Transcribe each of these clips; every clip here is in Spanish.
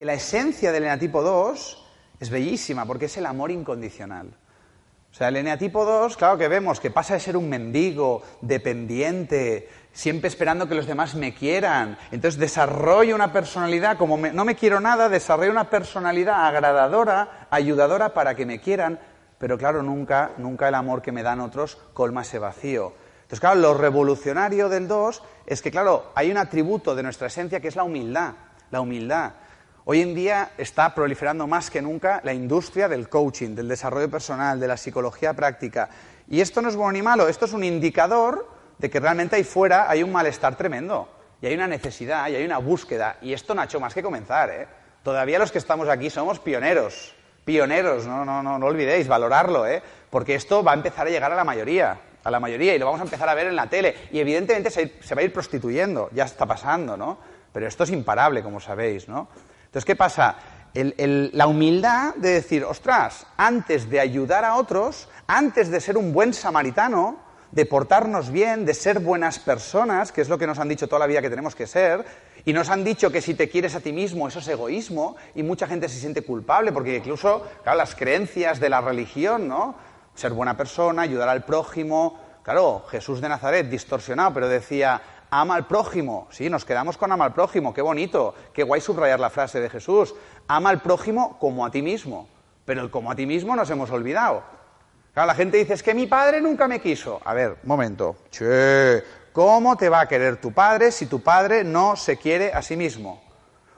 La esencia del eneatipo 2 es bellísima porque es el amor incondicional. O sea, el eneatipo 2, claro que vemos que pasa de ser un mendigo, dependiente, siempre esperando que los demás me quieran. Entonces desarrollo una personalidad, como no me quiero nada, desarrollo una personalidad agradadora, ayudadora para que me quieran, pero claro, nunca, nunca el amor que me dan otros colma ese vacío. Entonces, claro, lo revolucionario del 2 es que, claro, hay un atributo de nuestra esencia que es la humildad. La humildad. Hoy en día está proliferando más que nunca la industria del coaching, del desarrollo personal, de la psicología práctica. Y esto no es bueno ni malo, esto es un indicador de que realmente ahí fuera hay un malestar tremendo. Y hay una necesidad, y hay una búsqueda. Y esto no ha hecho más que comenzar, ¿eh? Todavía los que estamos aquí somos pioneros. Pioneros, no, no, no, no olvidéis, valorarlo, ¿eh? Porque esto va a empezar a llegar a la mayoría, a la mayoría, y lo vamos a empezar a ver en la tele. Y evidentemente se, se va a ir prostituyendo, ya está pasando, ¿no? Pero esto es imparable, como sabéis, ¿no? Entonces, ¿qué pasa? La humildad de decir, ostras, antes de ayudar a otros, antes de ser un buen samaritano, de portarnos bien, de ser buenas personas, que es lo que nos han dicho toda la vida que tenemos que ser, y nos han dicho que si te quieres a ti mismo, eso es egoísmo, y mucha gente se siente culpable, porque incluso, claro, las creencias de la religión, ¿no? Ser buena persona, ayudar al prójimo. Claro, Jesús de Nazaret, distorsionado, pero decía, ama al prójimo. Sí, nos quedamos con ama al prójimo, qué bonito, qué guay subrayar la frase de Jesús. Ama al prójimo como a ti mismo. Pero el como a ti mismo nos hemos olvidado. Claro, la gente dice, es que mi padre nunca me quiso. A ver, momento. Che, ¿cómo te va a querer tu padre si tu padre no se quiere a sí mismo?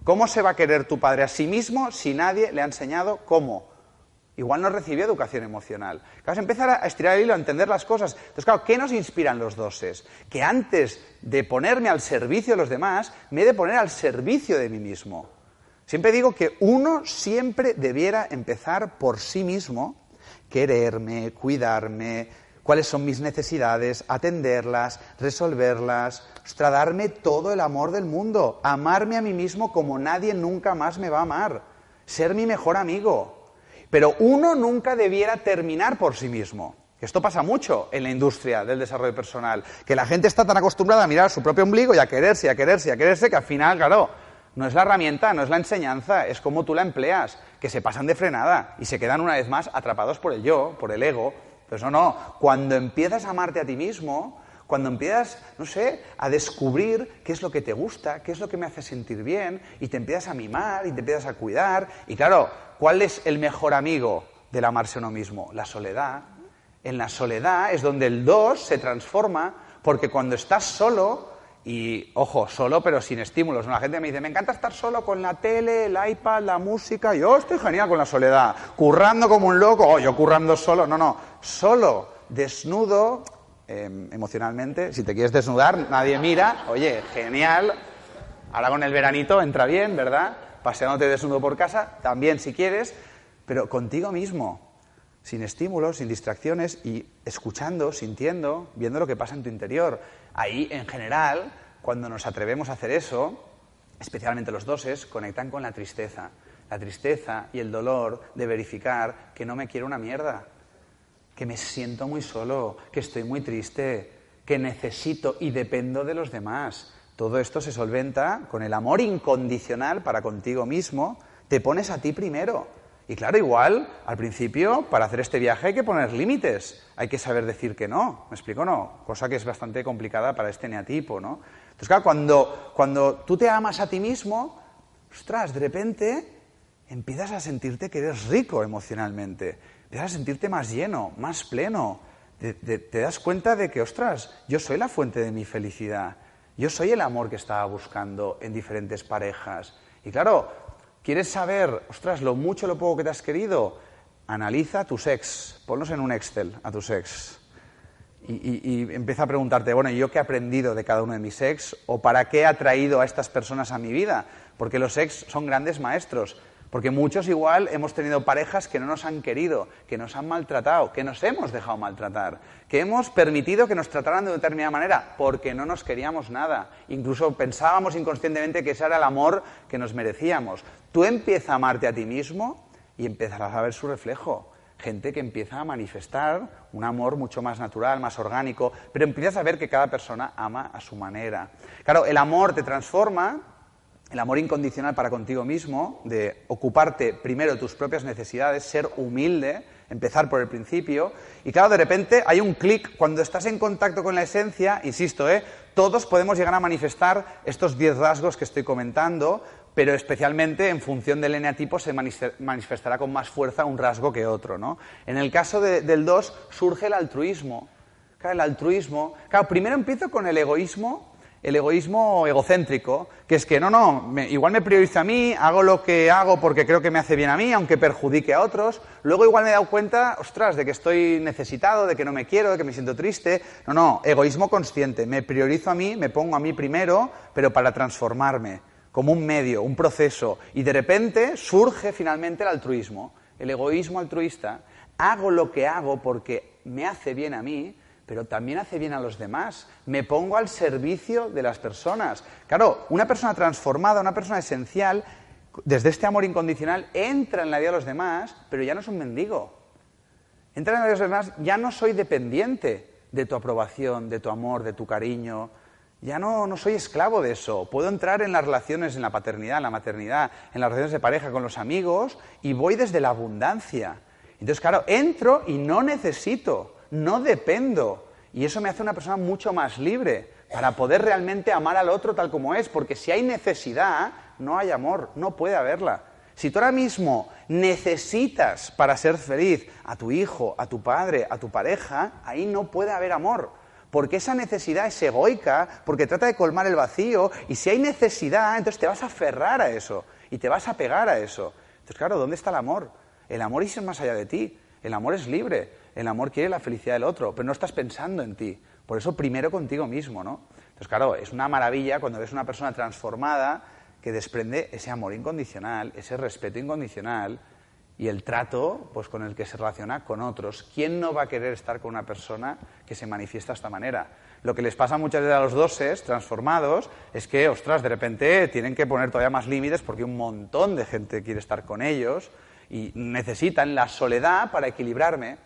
¿Cómo se va a querer tu padre a sí mismo si nadie le ha enseñado cómo? Igual no recibió educación emocional. Claro, se empieza a estirar el hilo, a entender las cosas. Entonces, claro, ¿qué nos inspiran los doses? Que antes de ponerme al servicio de los demás, me he de poner al servicio de mí mismo. Siempre digo que uno siempre debiera empezar por sí mismo, quererme, cuidarme, cuáles son mis necesidades, atenderlas, resolverlas, ostras, darme todo el amor del mundo, amarme a mí mismo como nadie nunca más me va a amar, ser mi mejor amigo. Pero uno nunca debiera terminar por sí mismo. Esto pasa mucho en la industria del desarrollo personal, que la gente está tan acostumbrada a mirar su propio ombligo y a quererse, y a quererse, y a quererse, que al final, claro, no es la herramienta, no es la enseñanza, es cómo tú la empleas, que se pasan de frenada y se quedan una vez más atrapados por el yo, por el ego. Pues no, no, cuando empiezas a amarte a ti mismo, cuando empiezas, no sé, a descubrir qué es lo que te gusta, qué es lo que me hace sentir bien, y te empiezas a mimar y te empiezas a cuidar, y claro, ¿cuál es el mejor amigo del amarse uno mismo? La soledad. En la soledad es donde el dos se transforma, porque cuando estás solo, y ojo, solo pero sin estímulos, la gente me dice, me encanta estar solo con la tele, el iPad, la música, yo estoy genial con la soledad, currando como un loco, oh, yo currando solo, no, no, solo, desnudo, eh, emocionalmente, si te quieres desnudar, nadie mira, oye, genial, ahora con el veranito entra bien, ¿verdad? Paseándote desnudo por casa, también si quieres, pero contigo mismo, sin estímulos, sin distracciones y escuchando, sintiendo, viendo lo que pasa en tu interior. Ahí, en general, cuando nos atrevemos a hacer eso, especialmente los doses, conectan con la tristeza. La tristeza y el dolor de verificar que no me quiero una mierda, que me siento muy solo, que estoy muy triste, que necesito y dependo de los demás. Todo esto se solventa con el amor incondicional para contigo mismo. Te pones a ti primero. Y claro, igual, al principio, para hacer este viaje hay que poner límites. Hay que saber decir que no. ¿Me explico? No. Cosa que es bastante complicada para este neatipo, ¿no? Entonces, claro, cuando, cuando tú te amas a ti mismo, ostras, de repente empiezas a sentirte que eres rico emocionalmente. Empiezas a sentirte más lleno, más pleno. Te, te- te das cuenta de que, ostras, yo soy la fuente de mi felicidad. Yo soy el amor que estaba buscando en diferentes parejas. Y claro, ¿quieres saber, ostras, lo mucho lo poco que te has querido? Analiza tus ex. Ponlos en un Excel a tus ex. y, y, y, empieza a preguntarte, bueno, ¿yo qué he aprendido de cada uno de mis ex? ¿O para qué he atraído a estas personas a mi vida? Porque los ex son grandes maestros. Porque muchos igual hemos tenido parejas que no nos han querido, que nos han maltratado, que nos hemos dejado maltratar, que hemos permitido que nos trataran de determinada manera porque no nos queríamos nada. Incluso pensábamos inconscientemente que ese era el amor que nos merecíamos. Tú empiezas a amarte a ti mismo y empezarás a ver su reflejo. Gente que empieza a manifestar un amor mucho más natural, más orgánico, pero empiezas a ver que cada persona ama a su manera. Claro, el amor te transforma, el amor incondicional para contigo mismo, de ocuparte primero de tus propias necesidades, ser humilde, empezar por el principio. Y claro, de repente hay un clic, cuando estás en contacto con la esencia, insisto, ¿eh? todos podemos llegar a manifestar estos diez rasgos que estoy comentando, pero especialmente en función del eneatipo se manifestará con más fuerza un rasgo que otro. ¿no? En el caso de, del 2 surge el altruismo. Claro, el altruismo. Claro, primero empiezo con el egoísmo el egoísmo egocéntrico, que es que no, no, me, igual me priorizo a mí, hago lo que hago porque creo que me hace bien a mí, aunque perjudique a otros. Luego igual me he dado cuenta, ostras, de que estoy necesitado, de que no me quiero, de que me siento triste. No, no, egoísmo consciente. Me priorizo a mí, me pongo a mí primero, pero para transformarme, como un medio, un proceso. Y de repente surge finalmente el altruismo, el egoísmo altruista. Hago lo que hago porque me hace bien a mí, pero también hace bien a los demás. Me pongo al servicio de las personas. Claro, una persona transformada, una persona esencial, desde este amor incondicional, entra en la vida de los demás, pero ya no es un mendigo. Entra en la vida de los demás, ya no soy dependiente de tu aprobación, de tu amor, de tu cariño. Ya no, no soy esclavo de eso. Puedo entrar en las relaciones, en la paternidad, en la maternidad, en las relaciones de pareja con los amigos y voy desde la abundancia. Entonces, claro, entro y no necesito no dependo. Y eso me hace una persona mucho más libre para poder realmente amar al otro tal como es, porque si hay necesidad, no hay amor, no puede haberla. Si tú ahora mismo necesitas para ser feliz a tu hijo, a tu padre, a tu pareja, ahí no puede haber amor. Porque esa necesidad es egoica, porque trata de colmar el vacío, y si hay necesidad, entonces te vas a aferrar a eso, y te vas a pegar a eso. Entonces, claro, ¿dónde está el amor? El amor es más allá de ti, el amor es libre, el amor quiere la felicidad del otro, pero no estás pensando en ti. Por eso primero contigo mismo, ¿no? Entonces, claro, es una maravilla cuando ves una persona transformada que desprende ese amor incondicional, ese respeto incondicional y el trato pues, con el que se relaciona con otros. ¿Quién no va a querer estar con una persona que se manifiesta de esta manera? Lo que les pasa muchas veces a los doses transformados es que, ostras, de repente tienen que poner todavía más límites porque un montón de gente quiere estar con ellos y necesitan la soledad para equilibrarme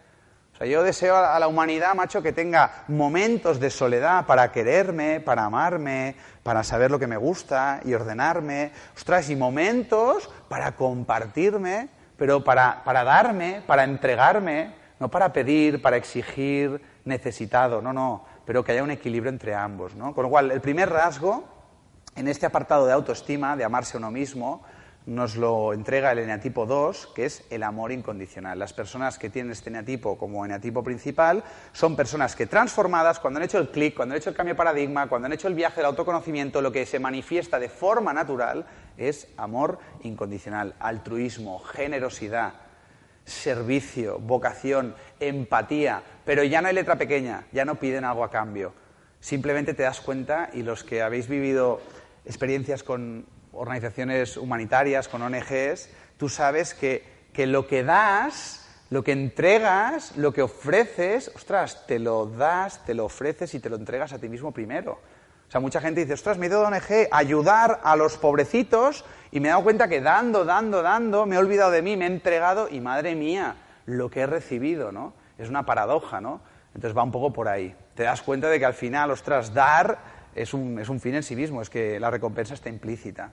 o sea, yo deseo a la humanidad, macho, que tenga momentos de soledad para quererme, para amarme, para saber lo que me gusta y ordenarme. Ostras, y momentos para compartirme, pero para, para darme, para entregarme, no para pedir, para exigir, necesitado, no, no, pero que haya un equilibrio entre ambos, ¿no? Con lo cual, el primer rasgo en este apartado de autoestima, de amarse a uno mismo, nos lo entrega el eneatipo 2, que es el amor incondicional. Las personas que tienen este eneatipo como eneatipo principal son personas que transformadas, cuando han hecho el clic, cuando han hecho el cambio de paradigma, cuando han hecho el viaje del autoconocimiento, lo que se manifiesta de forma natural es amor incondicional, altruismo, generosidad, servicio, vocación, empatía, pero ya no hay letra pequeña, ya no piden algo a cambio. Simplemente te das cuenta y los que habéis vivido experiencias con organizaciones humanitarias, con ONGs, tú sabes que, que lo que das, lo que entregas, lo que ofreces, ostras, te lo das, te lo ofreces y te lo entregas a ti mismo primero. O sea, mucha gente dice, ostras, me he ido de ONG a ayudar a los pobrecitos y me he dado cuenta que dando, dando, dando, me he olvidado de mí, me he entregado y madre mía, lo que he recibido, ¿no? Es una paradoja, ¿no? Entonces va un poco por ahí. Te das cuenta de que al final, ostras, dar es un, es un fin en sí mismo, es que la recompensa está implícita.